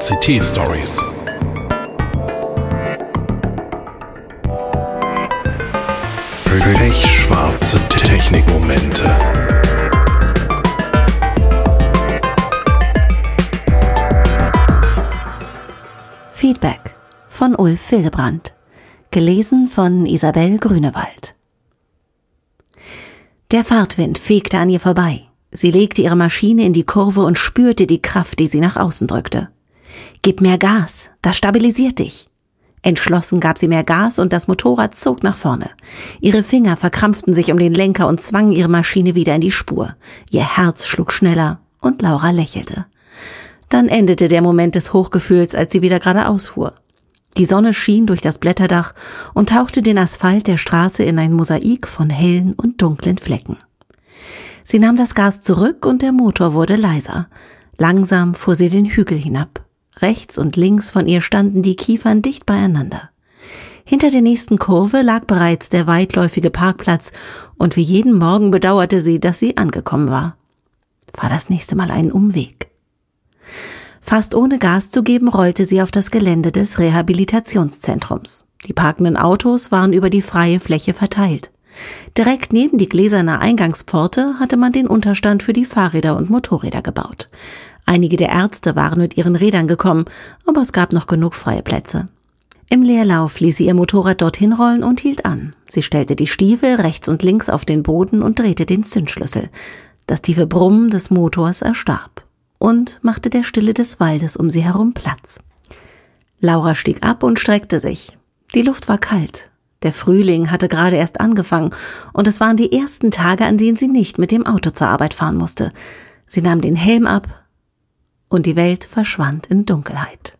VCT Stories. Pechschwarze Technikmomente. Feedback von Ulf Wildebrand. Gelesen von Isabel Grünewald. Der Fahrtwind fegte an ihr vorbei. Sie legte ihre Maschine in die Kurve und spürte die Kraft, die sie nach außen drückte. Gib mehr Gas, das stabilisiert dich. Entschlossen gab sie mehr Gas und das Motorrad zog nach vorne. Ihre Finger verkrampften sich um den Lenker und zwangen ihre Maschine wieder in die Spur. Ihr Herz schlug schneller und Laura lächelte. Dann endete der Moment des Hochgefühls, als sie wieder geradeaus fuhr. Die Sonne schien durch das Blätterdach und tauchte den Asphalt der Straße in ein Mosaik von hellen und dunklen Flecken. Sie nahm das Gas zurück und der Motor wurde leiser. Langsam fuhr sie den Hügel hinab. Rechts und links von ihr standen die Kiefern dicht beieinander. Hinter der nächsten Kurve lag bereits der weitläufige Parkplatz, und wie jeden Morgen bedauerte sie, dass sie angekommen war. War das nächste Mal ein Umweg. Fast ohne Gas zu geben, rollte sie auf das Gelände des Rehabilitationszentrums. Die parkenden Autos waren über die freie Fläche verteilt. Direkt neben die gläserne Eingangspforte hatte man den Unterstand für die Fahrräder und Motorräder gebaut. Einige der Ärzte waren mit ihren Rädern gekommen, aber es gab noch genug freie Plätze. Im Leerlauf ließ sie ihr Motorrad dorthin rollen und hielt an. Sie stellte die Stiefel rechts und links auf den Boden und drehte den Zündschlüssel. Das tiefe Brummen des Motors erstarb und machte der Stille des Waldes um sie herum Platz. Laura stieg ab und streckte sich. Die Luft war kalt. Der Frühling hatte gerade erst angefangen, und es waren die ersten Tage, an denen sie nicht mit dem Auto zur Arbeit fahren musste. Sie nahm den Helm ab, und die Welt verschwand in Dunkelheit.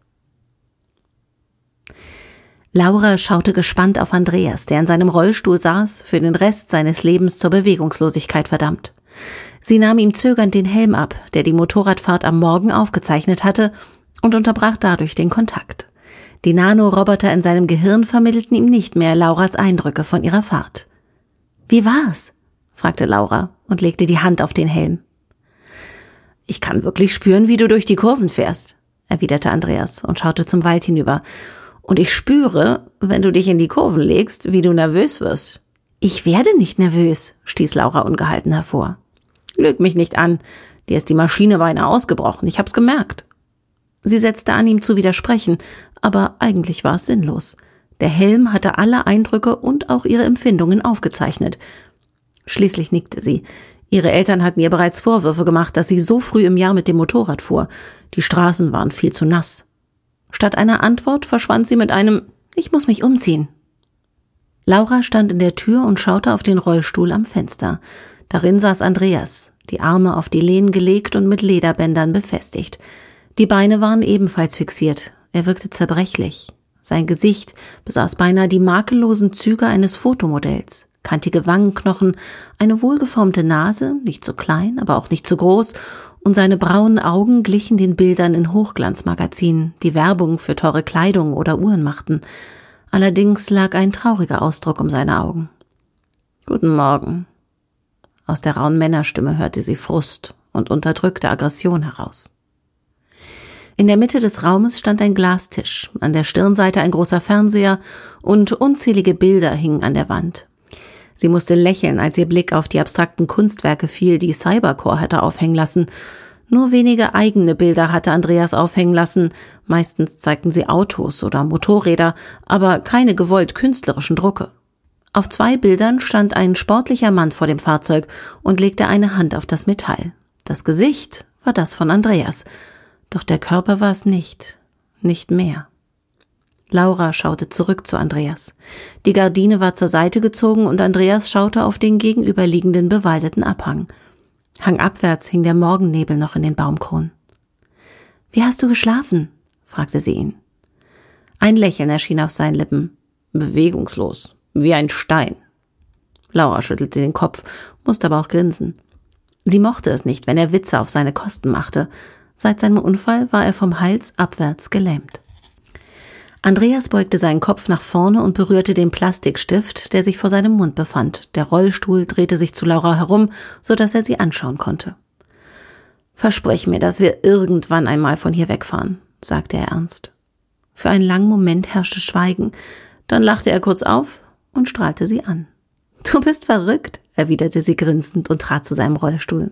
Laura schaute gespannt auf Andreas, der in seinem Rollstuhl saß, für den Rest seines Lebens zur Bewegungslosigkeit verdammt. Sie nahm ihm zögernd den Helm ab, der die Motorradfahrt am Morgen aufgezeichnet hatte, und unterbrach dadurch den Kontakt. Die Nanoroboter in seinem Gehirn vermittelten ihm nicht mehr Lauras Eindrücke von ihrer Fahrt. Wie war's? fragte Laura und legte die Hand auf den Helm. Ich kann wirklich spüren, wie du durch die Kurven fährst, erwiderte Andreas und schaute zum Wald hinüber. Und ich spüre, wenn du dich in die Kurven legst, wie du nervös wirst. Ich werde nicht nervös, stieß Laura ungehalten hervor. Lüg mich nicht an. Dir ist die Maschine beinahe ausgebrochen. Ich hab's gemerkt. Sie setzte an, ihm zu widersprechen, aber eigentlich war es sinnlos. Der Helm hatte alle Eindrücke und auch ihre Empfindungen aufgezeichnet. Schließlich nickte sie. Ihre Eltern hatten ihr bereits Vorwürfe gemacht, dass sie so früh im Jahr mit dem Motorrad fuhr. Die Straßen waren viel zu nass. Statt einer Antwort verschwand sie mit einem Ich muss mich umziehen. Laura stand in der Tür und schaute auf den Rollstuhl am Fenster. Darin saß Andreas, die Arme auf die Lehnen gelegt und mit Lederbändern befestigt. Die Beine waren ebenfalls fixiert. Er wirkte zerbrechlich. Sein Gesicht besaß beinahe die makellosen Züge eines Fotomodells. Kantige Wangenknochen, eine wohlgeformte Nase, nicht zu klein, aber auch nicht zu groß, und seine braunen Augen glichen den Bildern in Hochglanzmagazinen, die Werbung für teure Kleidung oder Uhren machten. Allerdings lag ein trauriger Ausdruck um seine Augen. Guten Morgen. Aus der rauen Männerstimme hörte sie Frust und unterdrückte Aggression heraus. In der Mitte des Raumes stand ein Glastisch, an der Stirnseite ein großer Fernseher und unzählige Bilder hingen an der Wand. Sie musste lächeln, als ihr Blick auf die abstrakten Kunstwerke fiel, die Cybercore hatte aufhängen lassen. Nur wenige eigene Bilder hatte Andreas aufhängen lassen. Meistens zeigten sie Autos oder Motorräder, aber keine gewollt künstlerischen Drucke. Auf zwei Bildern stand ein sportlicher Mann vor dem Fahrzeug und legte eine Hand auf das Metall. Das Gesicht war das von Andreas. Doch der Körper war es nicht, nicht mehr. Laura schaute zurück zu Andreas. Die Gardine war zur Seite gezogen und Andreas schaute auf den gegenüberliegenden bewaldeten Abhang. Hangabwärts hing der Morgennebel noch in den Baumkronen. Wie hast du geschlafen? fragte sie ihn. Ein Lächeln erschien auf seinen Lippen. Bewegungslos, wie ein Stein. Laura schüttelte den Kopf, musste aber auch grinsen. Sie mochte es nicht, wenn er Witze auf seine Kosten machte, Seit seinem Unfall war er vom Hals abwärts gelähmt. Andreas beugte seinen Kopf nach vorne und berührte den Plastikstift, der sich vor seinem Mund befand. Der Rollstuhl drehte sich zu Laura herum, so dass er sie anschauen konnte. Versprich mir, dass wir irgendwann einmal von hier wegfahren. sagte er ernst. Für einen langen Moment herrschte Schweigen, dann lachte er kurz auf und strahlte sie an. Du bist verrückt, erwiderte sie grinsend und trat zu seinem Rollstuhl.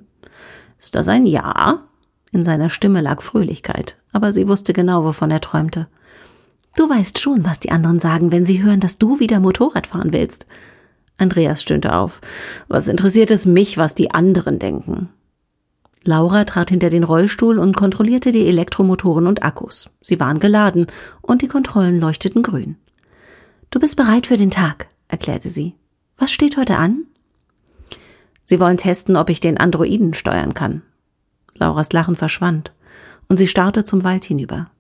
Ist das ein Ja? In seiner Stimme lag Fröhlichkeit, aber sie wusste genau, wovon er träumte. Du weißt schon, was die anderen sagen, wenn sie hören, dass du wieder Motorrad fahren willst. Andreas stöhnte auf. Was interessiert es mich, was die anderen denken? Laura trat hinter den Rollstuhl und kontrollierte die Elektromotoren und Akkus. Sie waren geladen und die Kontrollen leuchteten grün. Du bist bereit für den Tag, erklärte sie. Was steht heute an? Sie wollen testen, ob ich den Androiden steuern kann. Lauras Lachen verschwand und sie starrte zum Wald hinüber.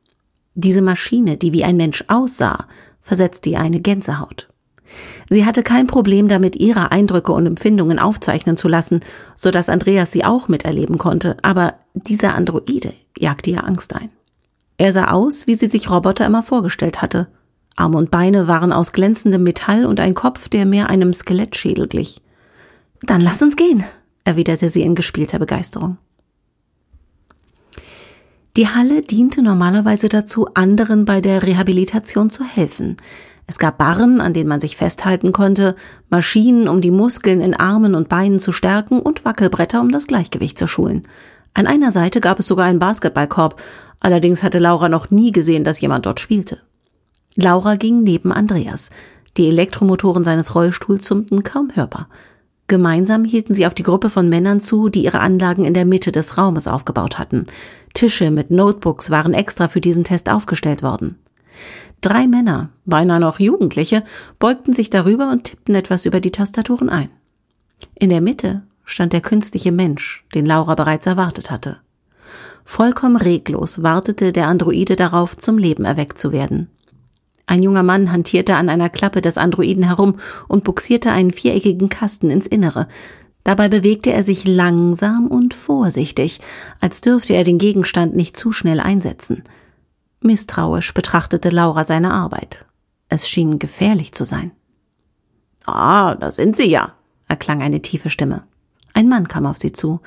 Diese Maschine, die wie ein Mensch aussah, versetzte ihr eine Gänsehaut. Sie hatte kein Problem damit, ihre Eindrücke und Empfindungen aufzeichnen zu lassen, so dass Andreas sie auch miterleben konnte, aber dieser Androide jagte ihr Angst ein. Er sah aus, wie sie sich Roboter immer vorgestellt hatte. Arme und Beine waren aus glänzendem Metall und ein Kopf, der mehr einem Skelettschädel glich. Dann lass uns gehen, erwiderte sie in gespielter Begeisterung. Die Halle diente normalerweise dazu, anderen bei der Rehabilitation zu helfen. Es gab Barren, an denen man sich festhalten konnte, Maschinen, um die Muskeln in Armen und Beinen zu stärken und Wackelbretter, um das Gleichgewicht zu schulen. An einer Seite gab es sogar einen Basketballkorb, allerdings hatte Laura noch nie gesehen, dass jemand dort spielte. Laura ging neben Andreas. Die Elektromotoren seines Rollstuhls summten kaum hörbar. Gemeinsam hielten sie auf die Gruppe von Männern zu, die ihre Anlagen in der Mitte des Raumes aufgebaut hatten. Tische mit Notebooks waren extra für diesen Test aufgestellt worden. Drei Männer, beinahe noch Jugendliche, beugten sich darüber und tippten etwas über die Tastaturen ein. In der Mitte stand der künstliche Mensch, den Laura bereits erwartet hatte. Vollkommen reglos wartete der Androide darauf, zum Leben erweckt zu werden. Ein junger Mann hantierte an einer Klappe des Androiden herum und buxierte einen viereckigen Kasten ins Innere. Dabei bewegte er sich langsam und vorsichtig, als dürfte er den Gegenstand nicht zu schnell einsetzen. Misstrauisch betrachtete Laura seine Arbeit. Es schien gefährlich zu sein. Ah, da sind Sie ja, erklang eine tiefe Stimme. Ein Mann kam auf sie zu.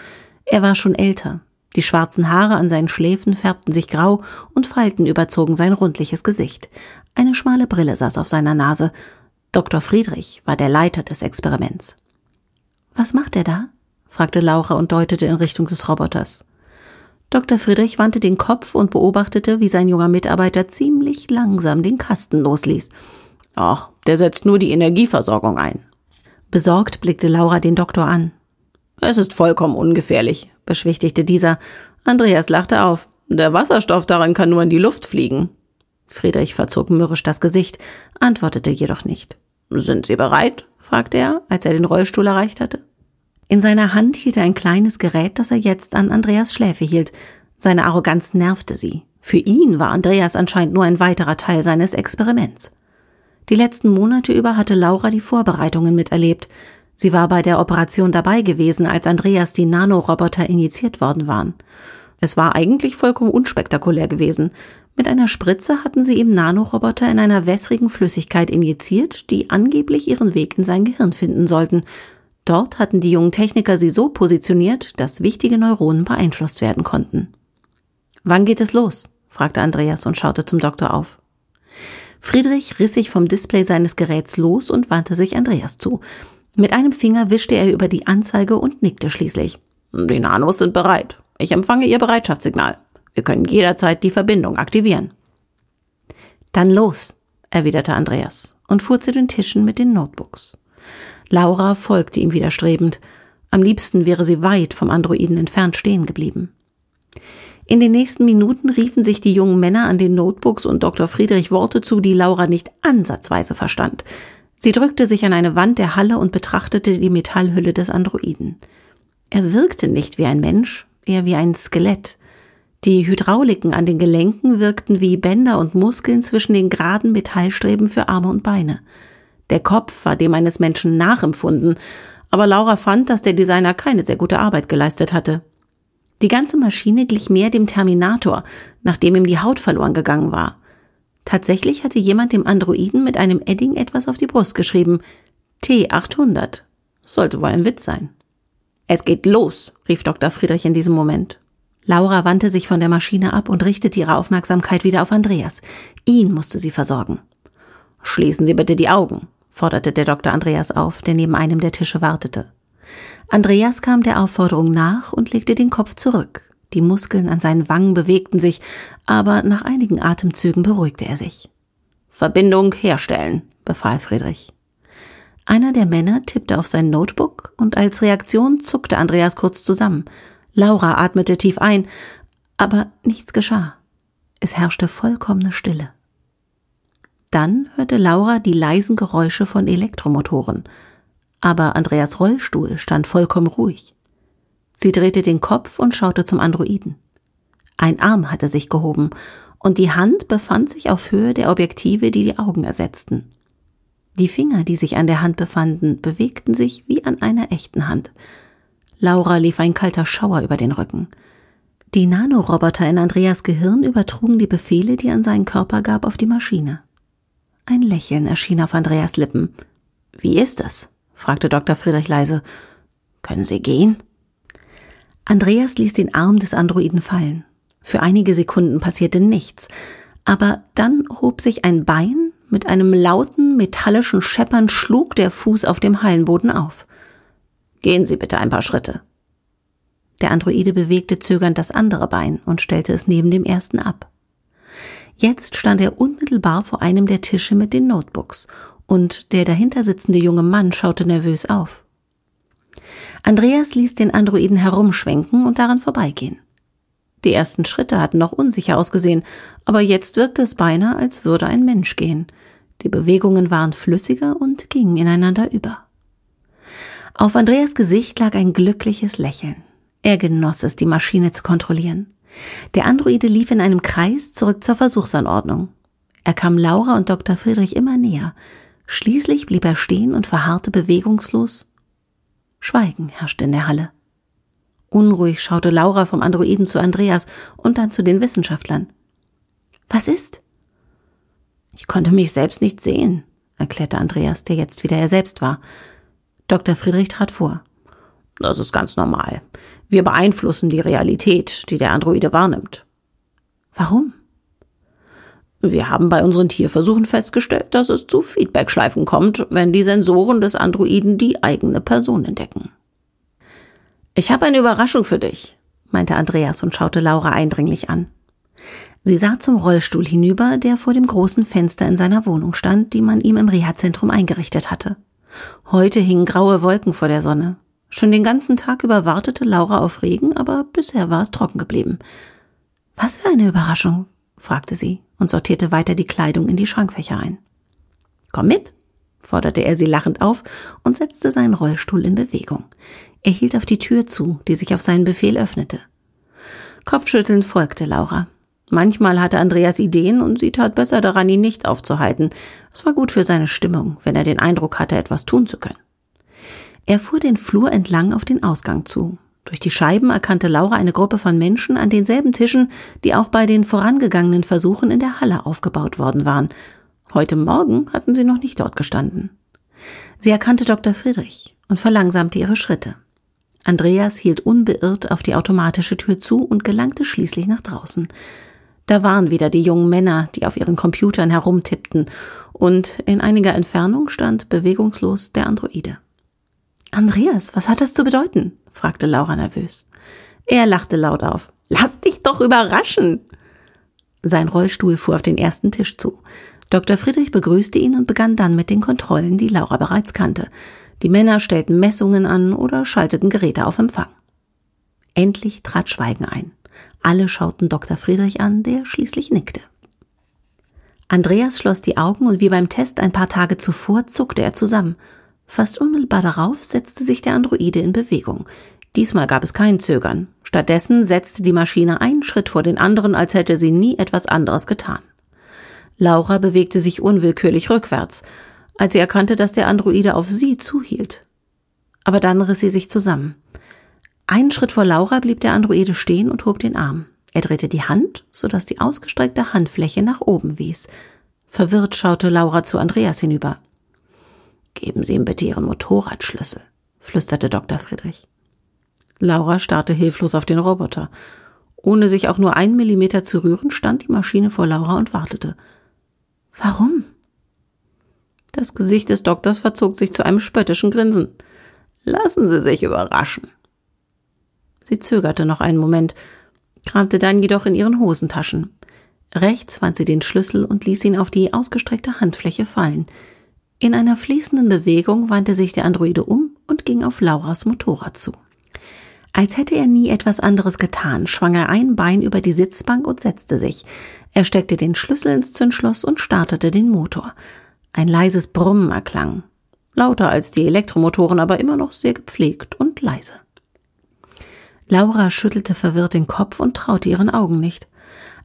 Er war schon älter. Die schwarzen Haare an seinen Schläfen färbten sich grau und Falten überzogen sein rundliches Gesicht. Eine schmale Brille saß auf seiner Nase. Dr. Friedrich war der Leiter des Experiments. Was macht er da? fragte Laura und deutete in Richtung des Roboters. Dr. Friedrich wandte den Kopf und beobachtete, wie sein junger Mitarbeiter ziemlich langsam den Kasten losließ. Ach, der setzt nur die Energieversorgung ein. Besorgt blickte Laura den Doktor an. Es ist vollkommen ungefährlich, beschwichtigte dieser. Andreas lachte auf. Der Wasserstoff daran kann nur in die Luft fliegen. Friedrich verzog mürrisch das Gesicht, antwortete jedoch nicht. Sind Sie bereit? fragte er, als er den Rollstuhl erreicht hatte. In seiner Hand hielt er ein kleines Gerät, das er jetzt an Andreas Schläfe hielt. Seine Arroganz nervte sie. Für ihn war Andreas anscheinend nur ein weiterer Teil seines Experiments. Die letzten Monate über hatte Laura die Vorbereitungen miterlebt. Sie war bei der Operation dabei gewesen, als Andreas die Nanoroboter injiziert worden waren. Es war eigentlich vollkommen unspektakulär gewesen. Mit einer Spritze hatten sie ihm Nanoroboter in einer wässrigen Flüssigkeit injiziert, die angeblich ihren Weg in sein Gehirn finden sollten, Dort hatten die jungen Techniker sie so positioniert, dass wichtige Neuronen beeinflusst werden konnten. Wann geht es los? fragte Andreas und schaute zum Doktor auf. Friedrich riss sich vom Display seines Geräts los und wandte sich Andreas zu. Mit einem Finger wischte er über die Anzeige und nickte schließlich. Die Nanos sind bereit. Ich empfange Ihr Bereitschaftssignal. Wir können jederzeit die Verbindung aktivieren. Dann los, erwiderte Andreas und fuhr zu den Tischen mit den Notebooks. Laura folgte ihm widerstrebend. Am liebsten wäre sie weit vom Androiden entfernt stehen geblieben. In den nächsten Minuten riefen sich die jungen Männer an den Notebooks und Dr. Friedrich Worte zu, die Laura nicht ansatzweise verstand. Sie drückte sich an eine Wand der Halle und betrachtete die Metallhülle des Androiden. Er wirkte nicht wie ein Mensch, eher wie ein Skelett. Die Hydrauliken an den Gelenken wirkten wie Bänder und Muskeln zwischen den geraden Metallstreben für Arme und Beine. Der Kopf war dem eines Menschen nachempfunden, aber Laura fand, dass der Designer keine sehr gute Arbeit geleistet hatte. Die ganze Maschine glich mehr dem Terminator, nachdem ihm die Haut verloren gegangen war. Tatsächlich hatte jemand dem Androiden mit einem Edding etwas auf die Brust geschrieben. T800. Sollte wohl ein Witz sein. Es geht los, rief Dr. Friedrich in diesem Moment. Laura wandte sich von der Maschine ab und richtete ihre Aufmerksamkeit wieder auf Andreas. Ihn musste sie versorgen. Schließen Sie bitte die Augen, forderte der Dr. Andreas auf, der neben einem der Tische wartete. Andreas kam der Aufforderung nach und legte den Kopf zurück. Die Muskeln an seinen Wangen bewegten sich, aber nach einigen Atemzügen beruhigte er sich. Verbindung herstellen, befahl Friedrich. Einer der Männer tippte auf sein Notebook und als Reaktion zuckte Andreas kurz zusammen. Laura atmete tief ein, aber nichts geschah. Es herrschte vollkommene Stille. Dann hörte Laura die leisen Geräusche von Elektromotoren, aber Andreas Rollstuhl stand vollkommen ruhig. Sie drehte den Kopf und schaute zum Androiden. Ein Arm hatte sich gehoben, und die Hand befand sich auf Höhe der Objektive, die die Augen ersetzten. Die Finger, die sich an der Hand befanden, bewegten sich wie an einer echten Hand. Laura lief ein kalter Schauer über den Rücken. Die Nanoroboter in Andreas Gehirn übertrugen die Befehle, die an seinen Körper gab, auf die Maschine. Ein Lächeln erschien auf Andreas Lippen. Wie ist es? fragte Dr. Friedrich leise. Können Sie gehen? Andreas ließ den Arm des Androiden fallen. Für einige Sekunden passierte nichts, aber dann hob sich ein Bein, mit einem lauten, metallischen Scheppern schlug der Fuß auf dem Hallenboden auf. Gehen Sie bitte ein paar Schritte. Der Androide bewegte zögernd das andere Bein und stellte es neben dem ersten ab. Jetzt stand er unmittelbar vor einem der Tische mit den Notebooks, und der dahinter sitzende junge Mann schaute nervös auf. Andreas ließ den Androiden herumschwenken und daran vorbeigehen. Die ersten Schritte hatten noch unsicher ausgesehen, aber jetzt wirkte es beinahe, als würde ein Mensch gehen. Die Bewegungen waren flüssiger und gingen ineinander über. Auf Andreas Gesicht lag ein glückliches Lächeln. Er genoss es, die Maschine zu kontrollieren. Der Androide lief in einem Kreis zurück zur Versuchsanordnung. Er kam Laura und Dr. Friedrich immer näher. Schließlich blieb er stehen und verharrte bewegungslos Schweigen herrschte in der Halle. Unruhig schaute Laura vom Androiden zu Andreas und dann zu den Wissenschaftlern. Was ist? Ich konnte mich selbst nicht sehen, erklärte Andreas, der jetzt wieder er selbst war. Dr. Friedrich trat vor. Das ist ganz normal. Wir beeinflussen die Realität, die der Androide wahrnimmt. Warum? Wir haben bei unseren Tierversuchen festgestellt, dass es zu Feedbackschleifen kommt, wenn die Sensoren des Androiden die eigene Person entdecken. Ich habe eine Überraschung für dich, meinte Andreas und schaute Laura eindringlich an. Sie sah zum Rollstuhl hinüber, der vor dem großen Fenster in seiner Wohnung stand, die man ihm im Reha-Zentrum eingerichtet hatte. Heute hingen graue Wolken vor der Sonne. Schon den ganzen Tag über wartete Laura auf Regen, aber bisher war es trocken geblieben. Was für eine Überraschung, fragte sie und sortierte weiter die Kleidung in die Schrankfächer ein. Komm mit, forderte er sie lachend auf und setzte seinen Rollstuhl in Bewegung. Er hielt auf die Tür zu, die sich auf seinen Befehl öffnete. Kopfschüttelnd folgte Laura. Manchmal hatte Andreas Ideen und sie tat besser daran, ihn nicht aufzuhalten. Es war gut für seine Stimmung, wenn er den Eindruck hatte, etwas tun zu können. Er fuhr den Flur entlang auf den Ausgang zu. Durch die Scheiben erkannte Laura eine Gruppe von Menschen an denselben Tischen, die auch bei den vorangegangenen Versuchen in der Halle aufgebaut worden waren. Heute Morgen hatten sie noch nicht dort gestanden. Sie erkannte Dr. Friedrich und verlangsamte ihre Schritte. Andreas hielt unbeirrt auf die automatische Tür zu und gelangte schließlich nach draußen. Da waren wieder die jungen Männer, die auf ihren Computern herumtippten, und in einiger Entfernung stand bewegungslos der Androide. Andreas, was hat das zu bedeuten? fragte Laura nervös. Er lachte laut auf. Lass dich doch überraschen. Sein Rollstuhl fuhr auf den ersten Tisch zu. Dr. Friedrich begrüßte ihn und begann dann mit den Kontrollen, die Laura bereits kannte. Die Männer stellten Messungen an oder schalteten Geräte auf Empfang. Endlich trat Schweigen ein. Alle schauten Dr. Friedrich an, der schließlich nickte. Andreas schloss die Augen und wie beim Test ein paar Tage zuvor zuckte er zusammen. Fast unmittelbar darauf setzte sich der Androide in Bewegung. Diesmal gab es kein Zögern. Stattdessen setzte die Maschine einen Schritt vor den anderen, als hätte sie nie etwas anderes getan. Laura bewegte sich unwillkürlich rückwärts, als sie erkannte, dass der Androide auf sie zuhielt. Aber dann riss sie sich zusammen. Einen Schritt vor Laura blieb der Androide stehen und hob den Arm. Er drehte die Hand, sodass die ausgestreckte Handfläche nach oben wies. Verwirrt schaute Laura zu Andreas hinüber. Geben Sie ihm bitte Ihren Motorradschlüssel, flüsterte Dr. Friedrich. Laura starrte hilflos auf den Roboter. Ohne sich auch nur einen Millimeter zu rühren, stand die Maschine vor Laura und wartete. Warum? Das Gesicht des Doktors verzog sich zu einem spöttischen Grinsen. Lassen Sie sich überraschen. Sie zögerte noch einen Moment, kramte dann jedoch in ihren Hosentaschen. Rechts fand sie den Schlüssel und ließ ihn auf die ausgestreckte Handfläche fallen. In einer fließenden Bewegung wandte sich der Androide um und ging auf Lauras Motorrad zu. Als hätte er nie etwas anderes getan, schwang er ein Bein über die Sitzbank und setzte sich. Er steckte den Schlüssel ins Zündschloss und startete den Motor. Ein leises Brummen erklang. Lauter als die Elektromotoren, aber immer noch sehr gepflegt und leise. Laura schüttelte verwirrt den Kopf und traute ihren Augen nicht.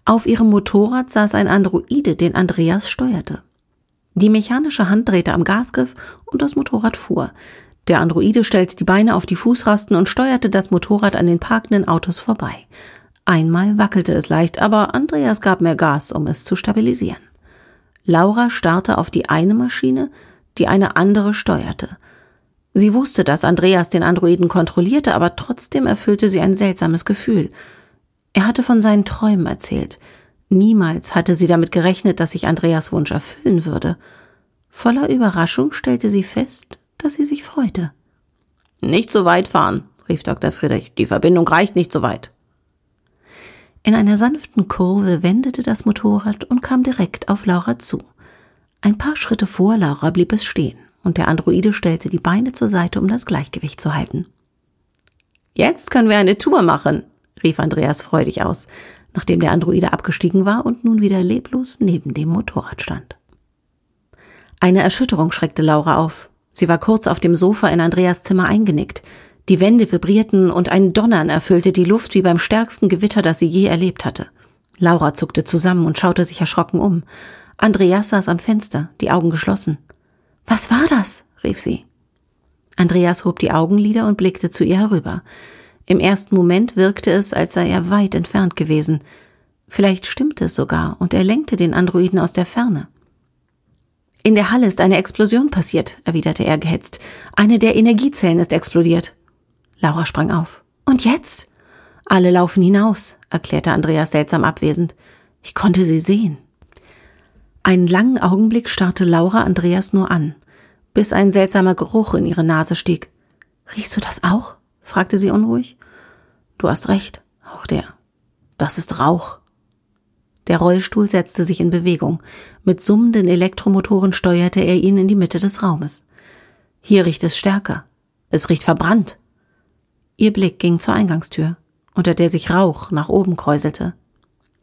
Auf ihrem Motorrad saß ein Androide, den Andreas steuerte. Die mechanische Hand drehte am Gasgriff und das Motorrad fuhr. Der Androide stellte die Beine auf die Fußrasten und steuerte das Motorrad an den parkenden Autos vorbei. Einmal wackelte es leicht, aber Andreas gab mehr Gas, um es zu stabilisieren. Laura starrte auf die eine Maschine, die eine andere steuerte. Sie wusste, dass Andreas den Androiden kontrollierte, aber trotzdem erfüllte sie ein seltsames Gefühl. Er hatte von seinen Träumen erzählt. Niemals hatte sie damit gerechnet, dass sich Andreas Wunsch erfüllen würde. Voller Überraschung stellte sie fest, dass sie sich freute. Nicht so weit fahren, rief Dr. Friedrich. Die Verbindung reicht nicht so weit. In einer sanften Kurve wendete das Motorrad und kam direkt auf Laura zu. Ein paar Schritte vor Laura blieb es stehen und der Androide stellte die Beine zur Seite, um das Gleichgewicht zu halten. Jetzt können wir eine Tour machen, rief Andreas freudig aus, nachdem der Androide abgestiegen war und nun wieder leblos neben dem Motorrad stand. Eine Erschütterung schreckte Laura auf. Sie war kurz auf dem Sofa in Andreas Zimmer eingenickt. Die Wände vibrierten und ein Donnern erfüllte die Luft wie beim stärksten Gewitter, das sie je erlebt hatte. Laura zuckte zusammen und schaute sich erschrocken um. Andreas saß am Fenster, die Augen geschlossen. Was war das? rief sie. Andreas hob die Augenlider und blickte zu ihr herüber. Im ersten Moment wirkte es, als sei er weit entfernt gewesen. Vielleicht stimmte es sogar, und er lenkte den Androiden aus der Ferne. In der Halle ist eine Explosion passiert, erwiderte er gehetzt. Eine der Energiezellen ist explodiert. Laura sprang auf. Und jetzt? Alle laufen hinaus, erklärte Andreas seltsam abwesend. Ich konnte sie sehen. Einen langen Augenblick starrte Laura Andreas nur an, bis ein seltsamer Geruch in ihre Nase stieg. Riechst du das auch? Fragte sie unruhig. Du hast recht, auch der. Das ist Rauch. Der Rollstuhl setzte sich in Bewegung. Mit summenden Elektromotoren steuerte er ihn in die Mitte des Raumes. Hier riecht es stärker. Es riecht verbrannt. Ihr Blick ging zur Eingangstür, unter der sich Rauch nach oben kräuselte.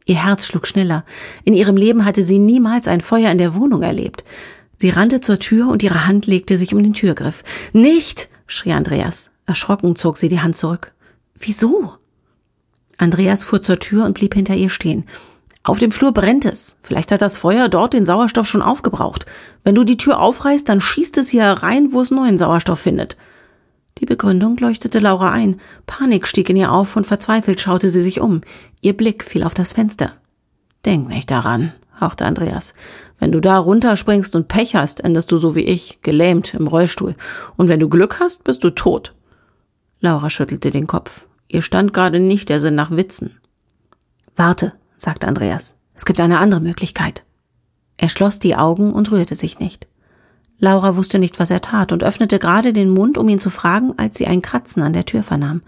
Ihr Herz schlug schneller. In ihrem Leben hatte sie niemals ein Feuer in der Wohnung erlebt. Sie rannte zur Tür und ihre Hand legte sich um den Türgriff. Nicht! schrie Andreas. Erschrocken zog sie die Hand zurück. Wieso? Andreas fuhr zur Tür und blieb hinter ihr stehen. Auf dem Flur brennt es. Vielleicht hat das Feuer dort den Sauerstoff schon aufgebraucht. Wenn du die Tür aufreißt, dann schießt es hier herein, wo es neuen Sauerstoff findet. Die Begründung leuchtete Laura ein. Panik stieg in ihr auf und verzweifelt schaute sie sich um. Ihr Blick fiel auf das Fenster. Denk nicht daran, hauchte Andreas. Wenn du da runterspringst und Pech hast, endest du so wie ich, gelähmt im Rollstuhl. Und wenn du Glück hast, bist du tot. Laura schüttelte den Kopf. Ihr stand gerade nicht der Sinn nach Witzen. Warte, sagte Andreas. Es gibt eine andere Möglichkeit. Er schloss die Augen und rührte sich nicht. Laura wusste nicht, was er tat und öffnete gerade den Mund, um ihn zu fragen, als sie ein Kratzen an der Tür vernahm.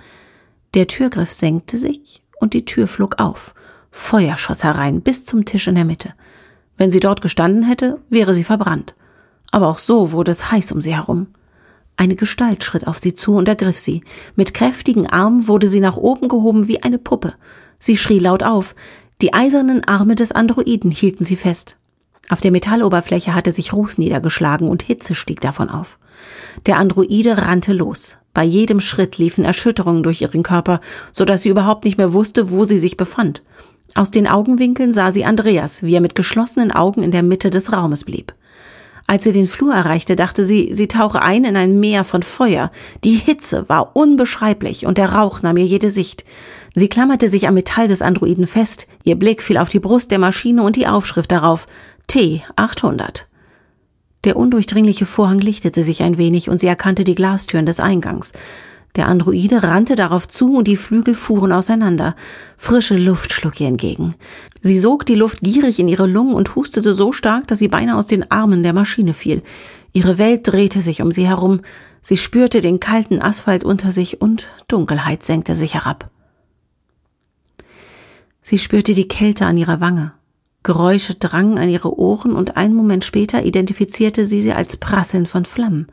Der Türgriff senkte sich und die Tür flog auf. Feuer schoss herein bis zum Tisch in der Mitte. Wenn sie dort gestanden hätte, wäre sie verbrannt. Aber auch so wurde es heiß um sie herum. Eine Gestalt schritt auf sie zu und ergriff sie. Mit kräftigen Armen wurde sie nach oben gehoben wie eine Puppe. Sie schrie laut auf. Die eisernen Arme des Androiden hielten sie fest. Auf der Metalloberfläche hatte sich Ruß niedergeschlagen und Hitze stieg davon auf. Der Androide rannte los. Bei jedem Schritt liefen Erschütterungen durch ihren Körper, so dass sie überhaupt nicht mehr wusste, wo sie sich befand. Aus den Augenwinkeln sah sie Andreas, wie er mit geschlossenen Augen in der Mitte des Raumes blieb. Als sie den Flur erreichte, dachte sie, sie tauche ein in ein Meer von Feuer. Die Hitze war unbeschreiblich und der Rauch nahm ihr jede Sicht. Sie klammerte sich am Metall des Androiden fest, ihr Blick fiel auf die Brust der Maschine und die Aufschrift darauf T800. Der undurchdringliche Vorhang lichtete sich ein wenig und sie erkannte die Glastüren des Eingangs. Der Androide rannte darauf zu und die Flügel fuhren auseinander. Frische Luft schlug ihr entgegen. Sie sog die Luft gierig in ihre Lungen und hustete so stark, dass sie beinahe aus den Armen der Maschine fiel. Ihre Welt drehte sich um sie herum. Sie spürte den kalten Asphalt unter sich und Dunkelheit senkte sich herab. Sie spürte die Kälte an ihrer Wange. Geräusche drangen an ihre Ohren und einen Moment später identifizierte sie sie als Prasseln von Flammen.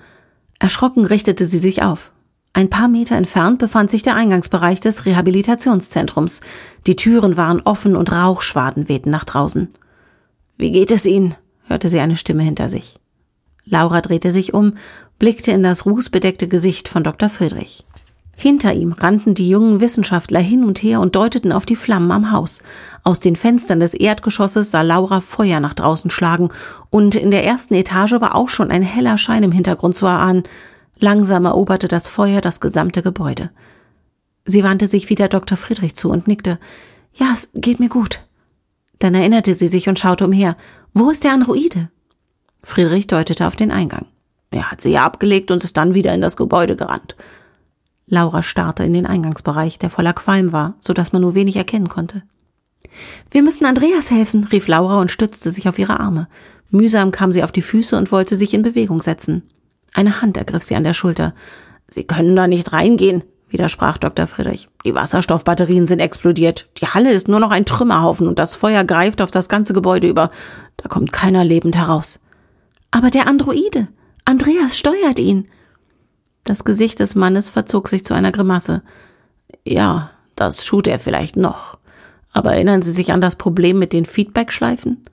Erschrocken richtete sie sich auf. Ein paar Meter entfernt befand sich der Eingangsbereich des Rehabilitationszentrums. Die Türen waren offen und Rauchschwaden wehten nach draußen. Wie geht es Ihnen? hörte sie eine Stimme hinter sich. Laura drehte sich um, blickte in das rußbedeckte Gesicht von Dr. Friedrich. Hinter ihm rannten die jungen Wissenschaftler hin und her und deuteten auf die Flammen am Haus. Aus den Fenstern des Erdgeschosses sah Laura Feuer nach draußen schlagen, und in der ersten Etage war auch schon ein heller Schein im Hintergrund zu erahnen. Langsam eroberte das Feuer das gesamte Gebäude. Sie wandte sich wieder Dr. Friedrich zu und nickte. Ja, es geht mir gut. Dann erinnerte sie sich und schaute umher. Wo ist der Androide? Friedrich deutete auf den Eingang. Er hat sie abgelegt und ist dann wieder in das Gebäude gerannt. Laura starrte in den Eingangsbereich, der voller Qualm war, so dass man nur wenig erkennen konnte. Wir müssen Andreas helfen, rief Laura und stützte sich auf ihre Arme. Mühsam kam sie auf die Füße und wollte sich in Bewegung setzen. Eine Hand ergriff sie an der Schulter. Sie können da nicht reingehen, widersprach Dr. Friedrich. Die Wasserstoffbatterien sind explodiert. Die Halle ist nur noch ein Trümmerhaufen und das Feuer greift auf das ganze Gebäude über. Da kommt keiner lebend heraus. Aber der Androide. Andreas steuert ihn. Das Gesicht des Mannes verzog sich zu einer Grimasse. Ja, das tut er vielleicht noch. Aber erinnern Sie sich an das Problem mit den Feedbackschleifen?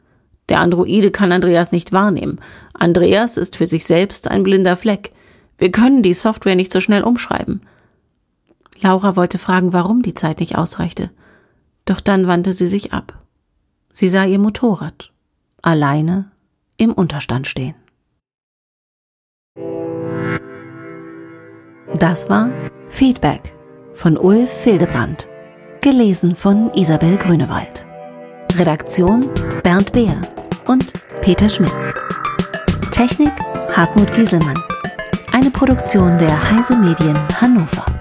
Der Androide kann Andreas nicht wahrnehmen. Andreas ist für sich selbst ein blinder Fleck. Wir können die Software nicht so schnell umschreiben. Laura wollte fragen, warum die Zeit nicht ausreichte. Doch dann wandte sie sich ab. Sie sah ihr Motorrad alleine im Unterstand stehen. Das war Feedback von Ulf Fildebrand, gelesen von Isabel Grünewald. Redaktion Bernd Beer und Peter Schmitz. Technik Hartmut Gieselmann. Eine Produktion der Heise Medien Hannover.